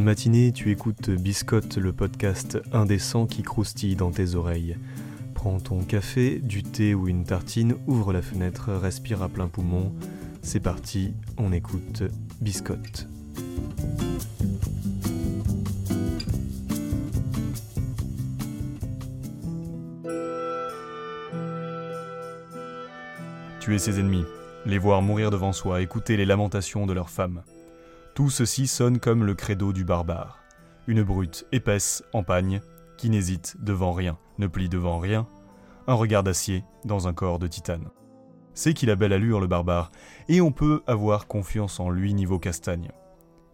Matinée, tu écoutes Biscotte, le podcast indécent qui croustille dans tes oreilles. Prends ton café, du thé ou une tartine, ouvre la fenêtre, respire à plein poumon. C'est parti, on écoute Biscotte. Tuer ses ennemis, les voir mourir devant soi, écouter les lamentations de leurs femmes. Tout ceci sonne comme le credo du barbare. Une brute épaisse, en pagne, qui n'hésite devant rien, ne plie devant rien, un regard d'acier dans un corps de titane. C'est qu'il a belle allure le barbare, et on peut avoir confiance en lui niveau castagne.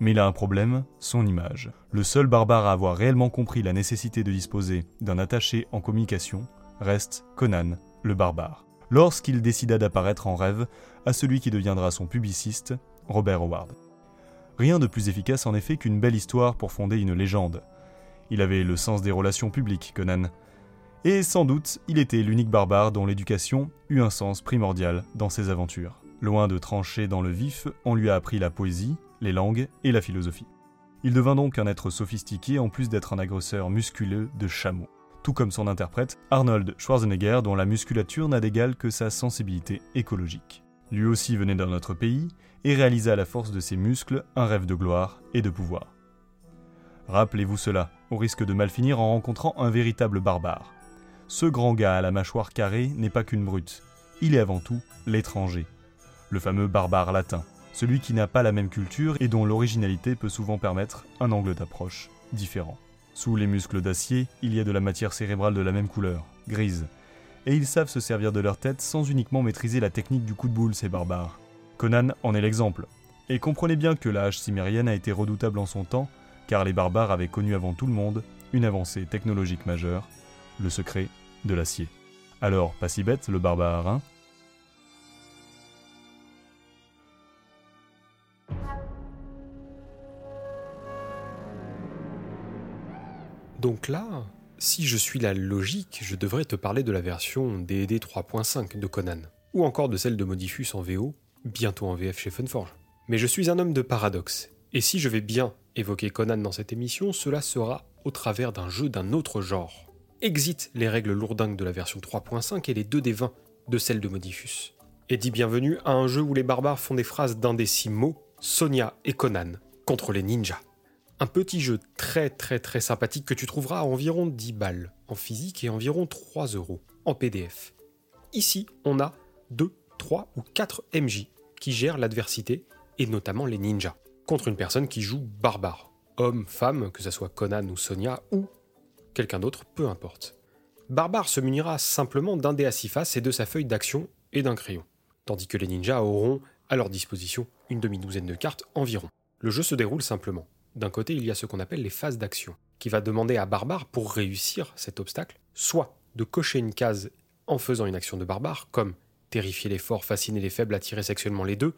Mais il a un problème, son image. Le seul barbare à avoir réellement compris la nécessité de disposer d'un attaché en communication reste Conan, le barbare lorsqu'il décida d'apparaître en rêve à celui qui deviendra son publiciste, Robert Howard. Rien de plus efficace en effet qu'une belle histoire pour fonder une légende. Il avait le sens des relations publiques, Conan. Et sans doute, il était l'unique barbare dont l'éducation eut un sens primordial dans ses aventures. Loin de trancher dans le vif, on lui a appris la poésie, les langues et la philosophie. Il devint donc un être sophistiqué en plus d'être un agresseur musculeux de chameaux tout comme son interprète, Arnold Schwarzenegger, dont la musculature n'a d'égal que sa sensibilité écologique. Lui aussi venait d'un autre pays et réalisa à la force de ses muscles un rêve de gloire et de pouvoir. Rappelez-vous cela, au risque de mal finir en rencontrant un véritable barbare. Ce grand gars à la mâchoire carrée n'est pas qu'une brute, il est avant tout l'étranger, le fameux barbare latin, celui qui n'a pas la même culture et dont l'originalité peut souvent permettre un angle d'approche différent. Sous les muscles d'acier, il y a de la matière cérébrale de la même couleur, grise. Et ils savent se servir de leur tête sans uniquement maîtriser la technique du coup de boule, ces barbares. Conan en est l'exemple. Et comprenez bien que la hache cimérienne a été redoutable en son temps, car les barbares avaient connu avant tout le monde une avancée technologique majeure, le secret de l'acier. Alors, pas si bête le barbare, hein? Donc là, si je suis la logique, je devrais te parler de la version D&D 3.5 de Conan, ou encore de celle de Modifus en VO, bientôt en VF chez Funforge. Mais je suis un homme de paradoxe, et si je vais bien évoquer Conan dans cette émission, cela sera au travers d'un jeu d'un autre genre. Exit les règles lourdingues de la version 3.5 et les 2 des 20 de celle de Modifus. Et dis bienvenue à un jeu où les barbares font des phrases d'un des six mots, Sonia et Conan, contre les ninjas. Un petit jeu très très sympathique que tu trouveras à environ 10 balles en physique et environ 3 euros en PDF. Ici, on a 2, 3 ou 4 MJ qui gèrent l'adversité et notamment les ninjas contre une personne qui joue barbare. Homme, femme, que ce soit Conan ou Sonia ou quelqu'un d'autre, peu importe. Barbare se munira simplement d'un dé à six faces et de sa feuille d'action et d'un crayon, tandis que les ninjas auront à leur disposition une demi-douzaine de cartes environ. Le jeu se déroule simplement. D'un côté, il y a ce qu'on appelle les phases d'action, qui va demander à Barbare, pour réussir cet obstacle, soit de cocher une case en faisant une action de barbare, comme terrifier les forts, fasciner les faibles, attirer sexuellement les deux,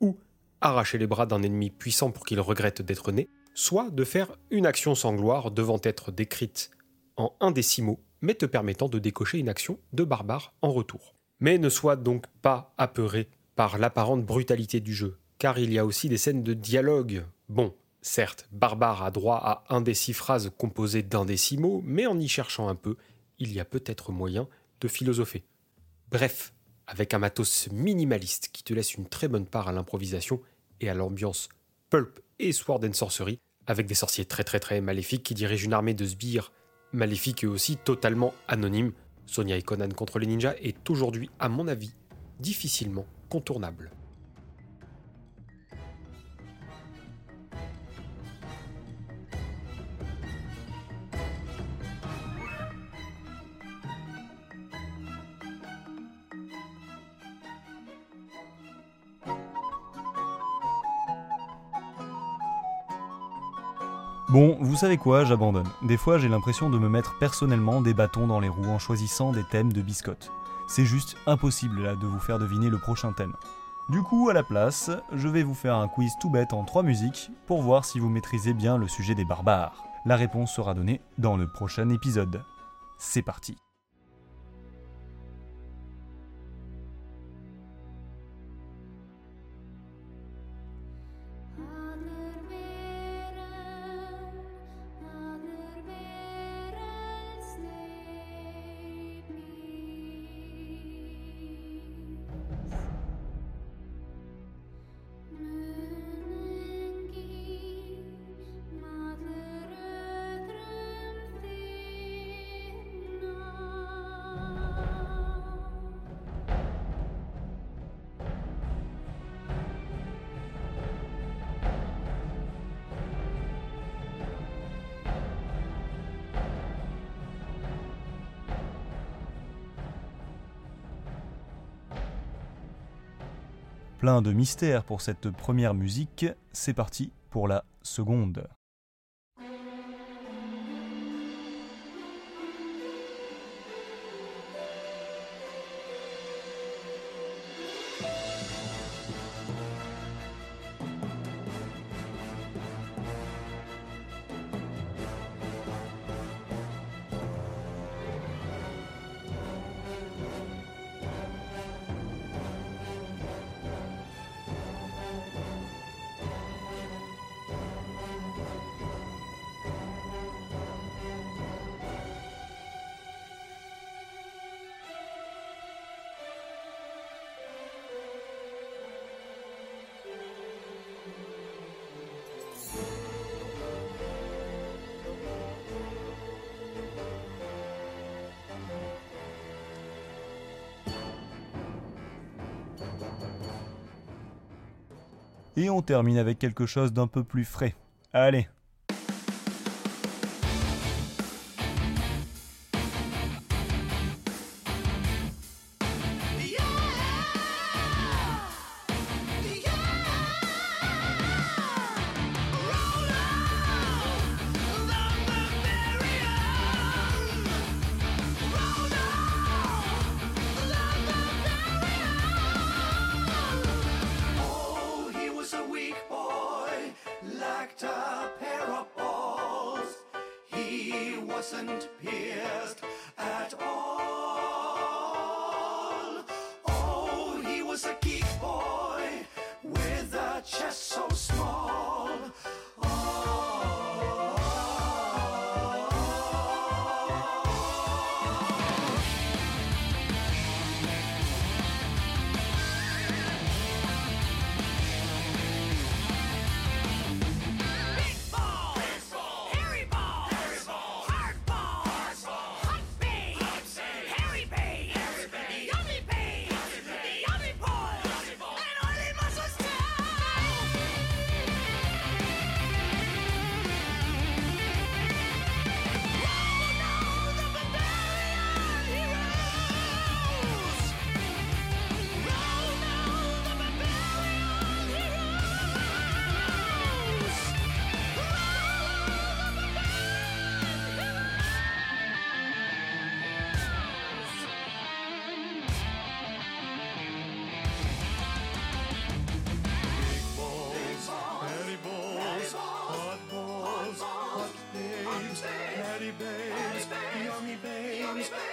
ou arracher les bras d'un ennemi puissant pour qu'il regrette d'être né, soit de faire une action sans gloire devant être décrite en un décimo, mais te permettant de décocher une action de barbare en retour. Mais ne sois donc pas apeuré par l'apparente brutalité du jeu, car il y a aussi des scènes de dialogue. Bon, Certes, Barbare a droit à un des six phrases composées d'un des six mots, mais en y cherchant un peu, il y a peut-être moyen de philosopher. Bref, avec un matos minimaliste qui te laisse une très bonne part à l'improvisation et à l'ambiance pulp et sword and sorcery, avec des sorciers très très très maléfiques qui dirigent une armée de sbires maléfiques et aussi totalement anonymes, Sonia et Conan contre les ninjas est aujourd'hui, à mon avis, difficilement contournable. Bon, vous savez quoi, j'abandonne. Des fois, j'ai l'impression de me mettre personnellement des bâtons dans les roues en choisissant des thèmes de biscotte. C'est juste impossible là de vous faire deviner le prochain thème. Du coup, à la place, je vais vous faire un quiz tout bête en trois musiques pour voir si vous maîtrisez bien le sujet des barbares. La réponse sera donnée dans le prochain épisode. C'est parti. Plein de mystères pour cette première musique, c'est parti pour la seconde. Et on termine avec quelque chose d'un peu plus frais. Allez,